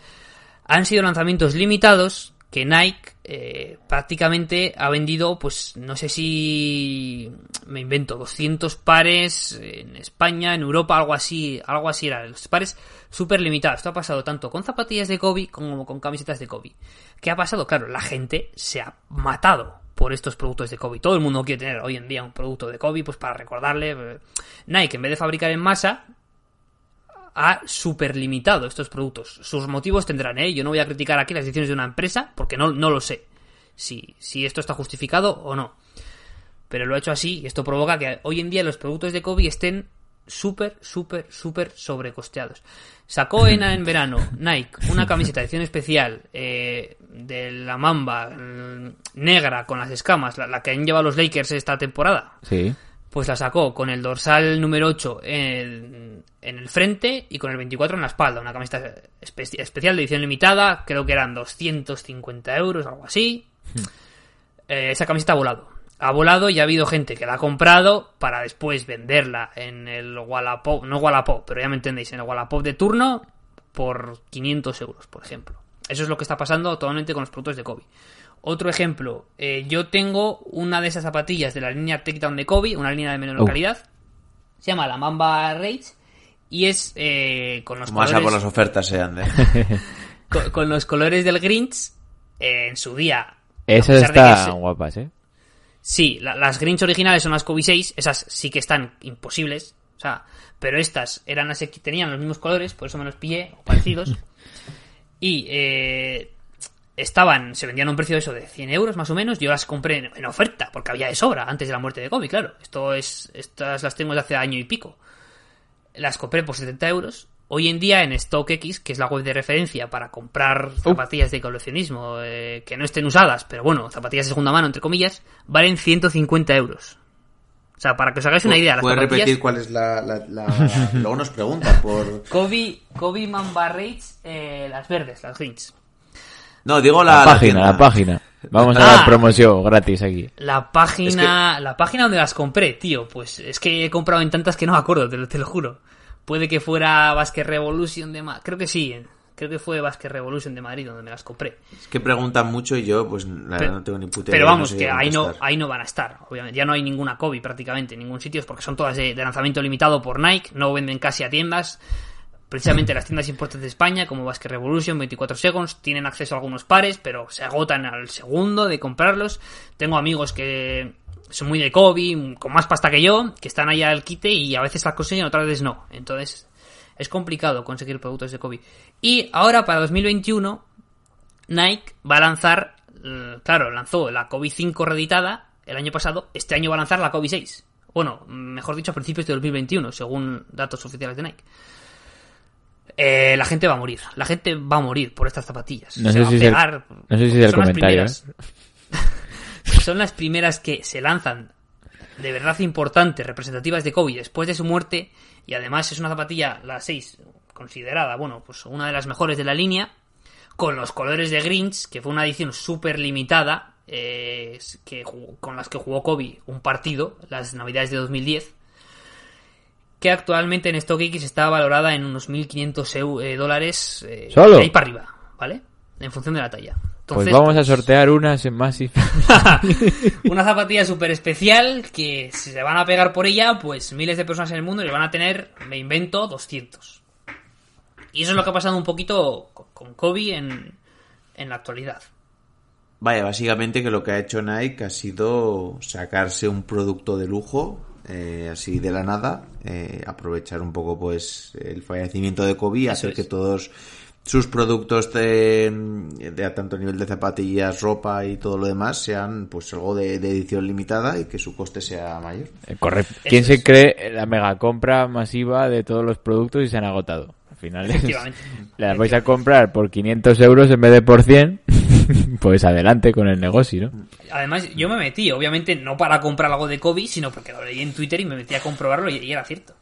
han sido lanzamientos limitados que Nike eh, prácticamente ha vendido, pues no sé si me invento, 200 pares en España, en Europa, algo así, algo así era, los pares súper limitados. Esto ha pasado tanto con zapatillas de Kobe como con camisetas de Kobe. ¿Qué ha pasado? Claro, la gente se ha matado por estos productos de Kobe. Todo el mundo quiere tener hoy en día un producto de Kobe, pues para recordarle. eh, Nike, en vez de fabricar en masa, ha super limitado estos productos. Sus motivos tendrán, ¿eh? Yo no voy a criticar aquí las decisiones de una empresa porque no, no lo sé. Si, si esto está justificado o no. Pero lo ha hecho así y esto provoca que hoy en día los productos de Kobe estén súper, súper, súper sobrecosteados. Sacó en, en verano Nike una camiseta de edición especial eh, de la mamba mm, negra con las escamas, la, la que han llevado los Lakers esta temporada Sí. Pues la sacó con el dorsal número 8 en, en el frente y con el 24 en la espalda. Una camiseta espe- especial de edición limitada, creo que eran 250 euros, algo así. Eh, esa camiseta ha volado. Ha volado y ha habido gente que la ha comprado para después venderla en el Wallapop, no Wallapop, pero ya me entendéis, en el Wallapop de turno por 500 euros, por ejemplo. Eso es lo que está pasando actualmente con los productos de Kobe. Otro ejemplo, eh, yo tengo una de esas zapatillas de la línea Takedown de Kobe, una línea de menor Oh. calidad. Se llama la Mamba Rage y es eh, con los Como colores por las ofertas sean de... con, con los colores del Grinch eh, en su día. Esas están se- guapas, ¿eh? Sí, la- las Grinch originales son las Kobe 6, esas sí que están imposibles, o sea, pero estas eran las que tenían los mismos colores, por eso me los pillé, o parecidos. y eh, estaban, se vendían a un precio de eso de 100 euros más o menos, yo las compré en, en oferta, porque había de sobra antes de la muerte de Kobe, claro. Esto es, estas las tengo desde hace año y pico. Las compré por 70 euros. Hoy en día en StockX, que es la web de referencia para comprar zapatillas de coleccionismo eh, que no estén usadas, pero bueno, zapatillas de segunda mano, entre comillas, valen 150 euros. O sea, para que os hagáis una idea, las ¿Puedes zapatillas... repetir cuál es la... la, la- Luego nos pregunta por... Kobe, Kobe Mamba Raids, eh, las verdes, las greens. No, digo La, la... página, la página. Vamos a Ah. dar promoción gratis aquí. La página, la página donde las compré, tío, pues es que he comprado en tantas que no me acuerdo, te lo, te lo juro. Puede que fuera Basket Revolution de Madrid, creo que sí, eh. creo que fue Basket Revolution de Madrid donde me las compré. Es que preguntan mucho y yo, pues, la verdad, Pero- no tengo ni puta Pero idea, vamos, sé que ahí no, ahí no van a estar, obviamente. Ya no hay ninguna Kobe prácticamente en ningún sitio, porque son todas de, de lanzamiento limitado por Nike, no venden casi a tiendas. Precisamente las tiendas importantes de España, como Basket Revolution, 24 Seconds, tienen acceso a algunos pares, pero se agotan al segundo de comprarlos. Tengo amigos que son muy de Kobe, con más pasta que yo, que están allá al quite y a veces las consiguen, otras veces no. Entonces, es complicado conseguir productos de Kobe. Y ahora, para 2021, Nike va a lanzar, eh, claro, lanzó la Kobe 5 reeditada el año pasado, este año va a lanzar la Kobe 6. Bueno, mejor dicho, a principios de 2021, según datos oficiales de Nike. Eh, la gente va a morir, la gente va a morir por estas zapatillas. No Se sé va a si el- pegar. no sé si es el Son las comentario, ¿eh? primeras- son las primeras que se lanzan de verdad importantes, representativas de Kobe después de su muerte. Y además es una zapatilla, la 6, considerada, bueno, pues una de las mejores de la línea. Con los colores de Grinch, que fue una edición súper limitada. eh, que jugó- con las que jugó Kobe un partido, las navidades de 2010. Que actualmente en StockX está valorada en unos 1.500 eu- eh, dólares. eh, ¿Solo? De ahí para arriba, ¿vale? En función de la talla. Pues vamos a pues, sortear unas en Massive. una zapatilla súper especial que si se van a pegar por ella, pues miles de personas en el mundo le van a tener, me invento, 200. Y eso es lo que ha pasado un poquito con- con Kobe en, en la actualidad. Vaya, básicamente que lo que ha hecho Nike ha sido sacarse un producto de lujo, eh, así de la nada, eh, aprovechar un poco pues el fallecimiento de Kobe, hacer es. que todos sus productos de, de a tanto nivel de zapatillas, ropa y todo lo demás sean pues algo de, de edición limitada y que su coste sea mayor. Eh, Correcto. ¿Quién se cree la mega compra masiva de todos los productos y se han agotado? Al final es- las vais a comprar por 500 euros en vez de por 100, pues adelante con el negocio, ¿no? Además, yo me metí, obviamente, no para comprar algo de Kobe, sino porque lo leí en Twitter y me metí a comprobarlo y, y era cierto.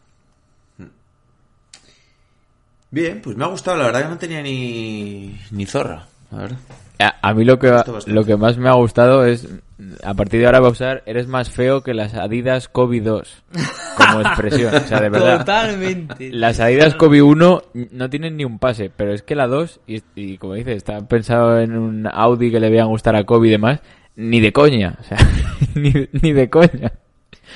Bien, pues me ha gustado, la verdad que no tenía ni, ni zorra, la verdad. A, a mí lo que, lo que más me ha gustado es, a partir de ahora va a usar, eres más feo que las Adidas Kobe 2, como expresión, o sea, de verdad. Totalmente. Las Adidas Kobe 1 no tienen ni un pase, pero es que la 2, y, y como dice, está pensado en un Audi que le vean gustar a Kobe y demás, ni de coña, o sea, ni, ni de coña.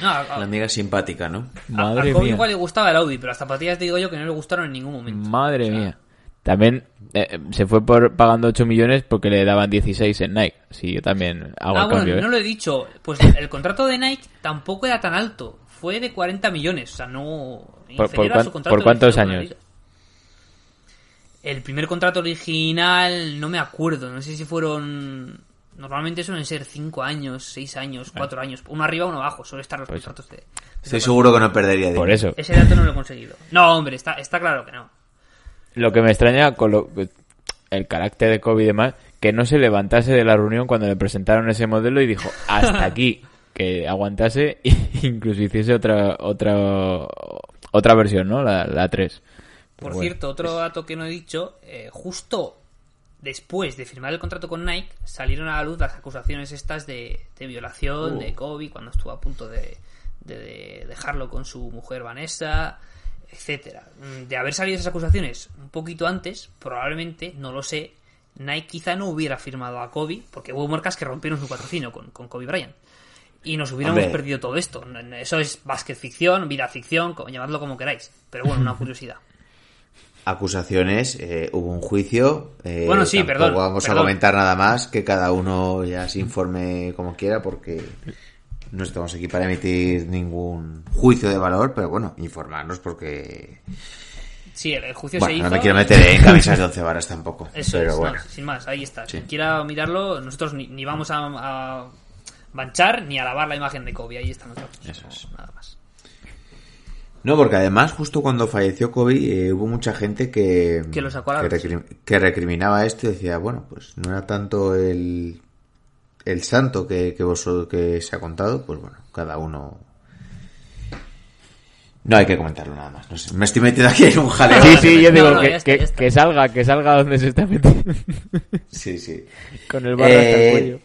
No, a, a- La amiga simpática, ¿no? a- a Madre Kobe mía. igual le gustaba el Audi, pero las zapatillas te digo yo que no le gustaron en ningún momento. Madre mía. También eh, se fue por pagando 8 millones porque le daban 16 en Nike. Sí, yo también hago ah, el bueno, cambio, ¿eh? no lo he dicho. Pues el contrato de Nike tampoco era tan alto. Fue de 40 millones. O sea, no. ¿Por- inferior por cuán- su contrato por cuántos años? El primer contrato original no me acuerdo. No sé si fueron. Normalmente suelen ser 5 años, 6 años, 4 años. Uno arriba, uno abajo. Suele estar los Pues- contratos de. Estoy seguro que no perdería Por dinero. eso. Ese dato no lo he conseguido. No, hombre, está, está claro que no. Lo que me extraña con lo- el carácter de Kobe y demás, que no se levantase de la reunión cuando le presentaron ese modelo y dijo, hasta aquí, que aguantase e incluso hiciese otra otra otra versión, ¿no? La, la 3. Por Bueno, cierto, otro dato que no he dicho, eh, justo después de firmar el contrato con Nike, salieron a la luz las acusaciones estas de, de violación de Kobe cuando estuvo a punto de, de- de dejarlo con su mujer Vanessa, etcétera. Mm, De haber salido esas acusaciones un poquito antes, probablemente, no lo sé, Nike quizá no hubiera firmado a Kobe, porque hubo marcas que rompieron su patrocinio con, con Kobe Bryant. Y nos hubiéramos Hombre. perdido todo esto. Eso es básquet ficción, vida ficción, como- llamadlo como queráis. Pero bueno, una curiosidad. Acusaciones, eh, hubo un juicio. eh, Bueno, sí, perdón, Vamos perdón. a comentar nada más, que cada uno ya se informe como quiera, porque no estamos aquí para emitir ningún juicio de valor, pero bueno, informarnos porque. Sí, el, juicio se Bueno, hizo. no me quiero meter en camisas de once varas tampoco. Eso pero es, bueno. no, sin más, ahí está. Sí. Quien quiera mirarlo, nosotros ni, ni vamos a, a manchar ni a lavar la imagen de Kobe. Ahí está nuestro Eso es. Nada más. No, porque además, justo cuando falleció Kobe, eh, hubo mucha gente que, Que recrim- que recriminaba esto y decía, bueno, pues no era tanto el, el santo que, que, vos, que se ha contado, pues bueno, cada uno. No hay que comentarlo nada más. No sé, me estoy metiendo aquí en un jaleo. Sí, sí, yo digo no, que, está, que- salga, que salga donde se está metiendo. Sí, sí. Con el barro hasta Eh, el cuello.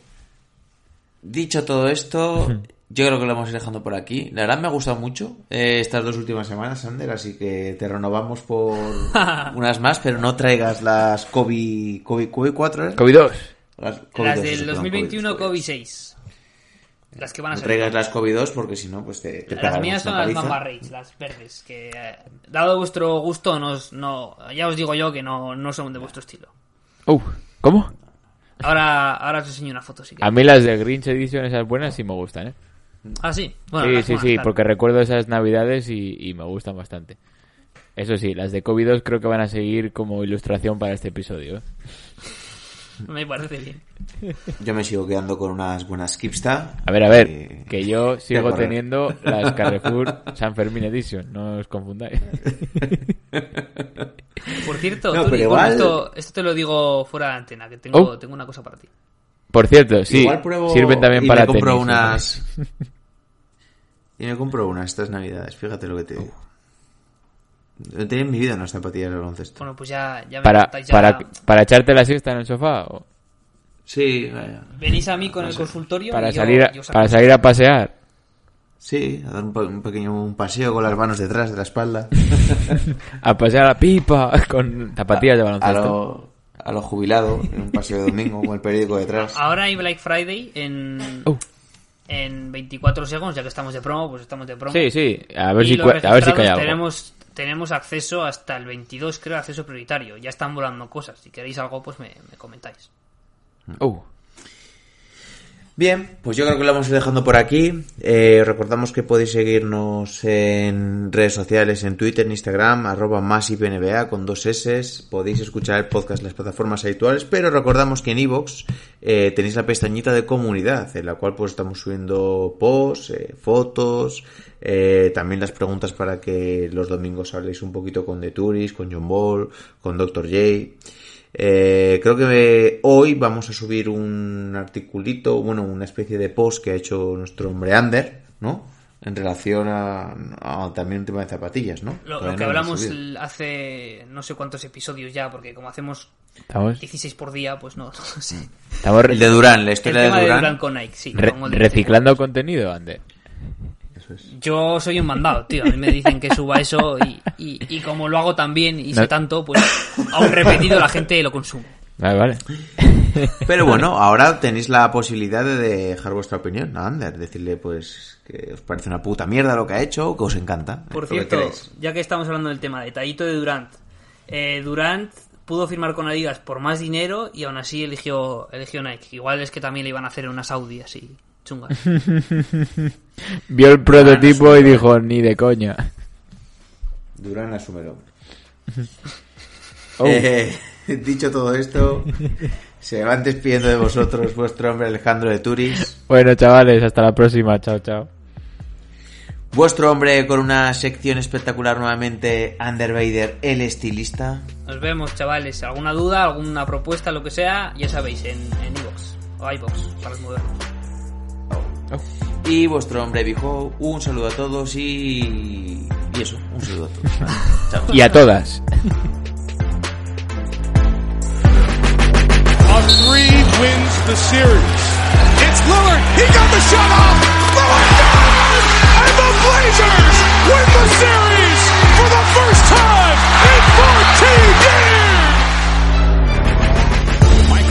Dicho todo esto, yo creo que lo vamos a ir dejando por aquí. La verdad me ha gustado mucho eh, estas dos últimas semanas, Sander, así que te renovamos por unas más, pero no traigas las Kobe, Kobe, Kobe 4, ¿eh? Kobe 2. Las, Kobe Las 2, del eso, perdón, 2021, Kobe Kobe 6. Las que van a No ser. traigas las Kobe 2 porque si no, pues te, te Las mías son las. Mamba Rage, las verdes. Que, eh, dado vuestro gusto, nos, no, ya os digo yo que no, no son de vuestro estilo. Uh, ¿Cómo? Ahora, ahora os enseño una foto si A mí las de Grinch Edition, esas buenas, sí me gustan, ¿eh? Ah, sí. Bueno, sí, sí, monas, sí, claro. porque recuerdo esas navidades y, y me gustan bastante. Eso sí, las de Kobe 2 creo que van a seguir como ilustración para este episodio. ¿eh? Me parece bien. Yo me sigo quedando con unas buenas Kipsta. A ver, a ver, Eh, que yo sigo teniendo las Carrefour San Fermín Edition, no os confundáis. Por cierto, No, bueno, igual- esto, esto te lo digo fuera de antena, que tengo, Oh. tengo una cosa para ti. Por cierto, sí, Igual pruebo sirven también y para me compro tenis, unas... y me compro unas estas navidades, fíjate lo que te digo. No tenía en mi vida unas zapatillas de baloncesto. Bueno, pues ya, ya me Para, ya- para, para echarte la siesta en el sofá o Sí, vaya. Venís a mí con el consultorio para y yo- salir a, yo os para salir a pasear. Sí, a dar un, pe- un pequeño un paseo con las manos detrás de la espalda. A pasear a pipa con zapatillas de a baloncesto. lo, a lo jubilado, en un paseo de domingo con el periódico detrás. Ahora hay Black Friday en, Oh. en 24 segundos, ya que estamos de promo, pues estamos de promo. Sí, sí, a ver Y si a ver si algo. Tenemos, tenemos acceso hasta el 22, creo, acceso prioritario. Ya están volando cosas. Si queréis algo, pues me, me comentáis. Uh, Bien, pues yo creo que lo vamos a ir dejando por aquí. Eh, recordamos que podéis seguirnos en redes sociales, en Twitter, Instagram, arroba más IPNBA con dos S. Podéis escuchar el podcast en las plataformas habituales, pero recordamos que en iVoox eh, tenéis la pestañita de comunidad, en la cual pues estamos subiendo posts, eh, fotos, eh, también las preguntas para que los domingos habléis un poquito con The Tourist, con John Ball, con Dr. J. Eh, creo que hoy vamos a subir un articulito, bueno, una especie de post que ha hecho nuestro hombre Ander, ¿no? En relación a, a también un tema de zapatillas, ¿no? Lo, que no hablamos el- hace no sé cuántos episodios ya, porque como hacemos Estamos, 16 por día, pues no, no sé. estamos El de Durán, la El historia tema de de Durán. Durán con Nike, sí. re- el reciclando contenido, Ander. Yo soy un mandado, tío. A mí me dicen que suba eso y, y, y como lo hago tan bien y No. sé tanto, pues aún repetido la gente lo consume. Vale, vale. Pero bueno, ahora tenéis la posibilidad de dejar vuestra opinión a Ander, decirle pues que os parece una puta mierda lo que ha hecho o que os encanta. Por que cierto, ya que estamos hablando del tema, detallito de Durant. Eh, Durant pudo firmar con Adidas por más dinero y aún así eligió, eligió Nike. Igual es que también le iban a hacer en una Saudi así, chungas. Vio el prototipo y dijo, ni de coña. Durán asúmelo. Oh. Eh, dicho todo esto, se van despidiendo de vosotros vuestro hombre Alejandro de Turis, Bueno, chavales, hasta la próxima. Chao, chao. vuestro hombre con una sección espectacular nuevamente, Ander Vader, el estilista, Nos vemos, chavales. ¿Alguna duda, alguna propuesta, lo que sea? Ya sabéis, en en iVoox o iVoox para los modernos. Y vuestro hombre Bijo. Un saludo a todos y... y eso, un saludo a todos. Vale, chao. Y a todas. Three wins the series. It's Lillard. He got the shot off. Lillard down! And the Blazers win the series for the first time in 14 years!